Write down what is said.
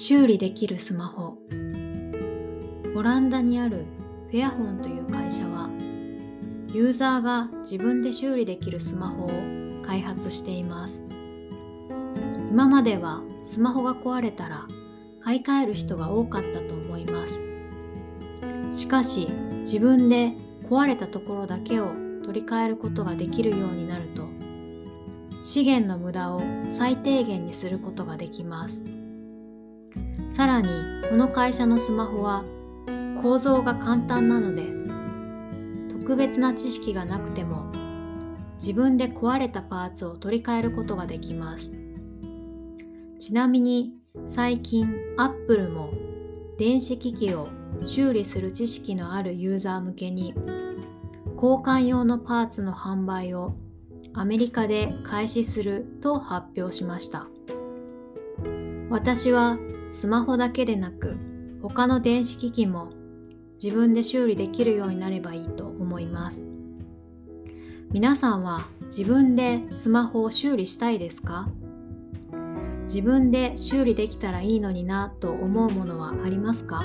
修理できるスマホ。オランダにあるフェアホンという会社はユーザーが自分で修理できるスマホを開発しています。今まではスマホが壊れたら買い替える人が多かったと思います。しかし自分で壊れたところだけを取り替えることができるようになると資源の無駄を最低限にすることができます。さらにこの会社のスマホは構造が簡単なので特別な知識がなくても自分で壊れたパーツを取り替えることができます。ちなみに最近アップルも電子機器を修理する知識のあるユーザー向けに交換用のパーツの販売をアメリカで開始すると発表しました。私はスマホだけでなく他の電子機器も自分で修理できるようになればいいと思います。皆さんは自分でスマホを修理したいですか？自分で修理できたらいいのになと思うものはありますか？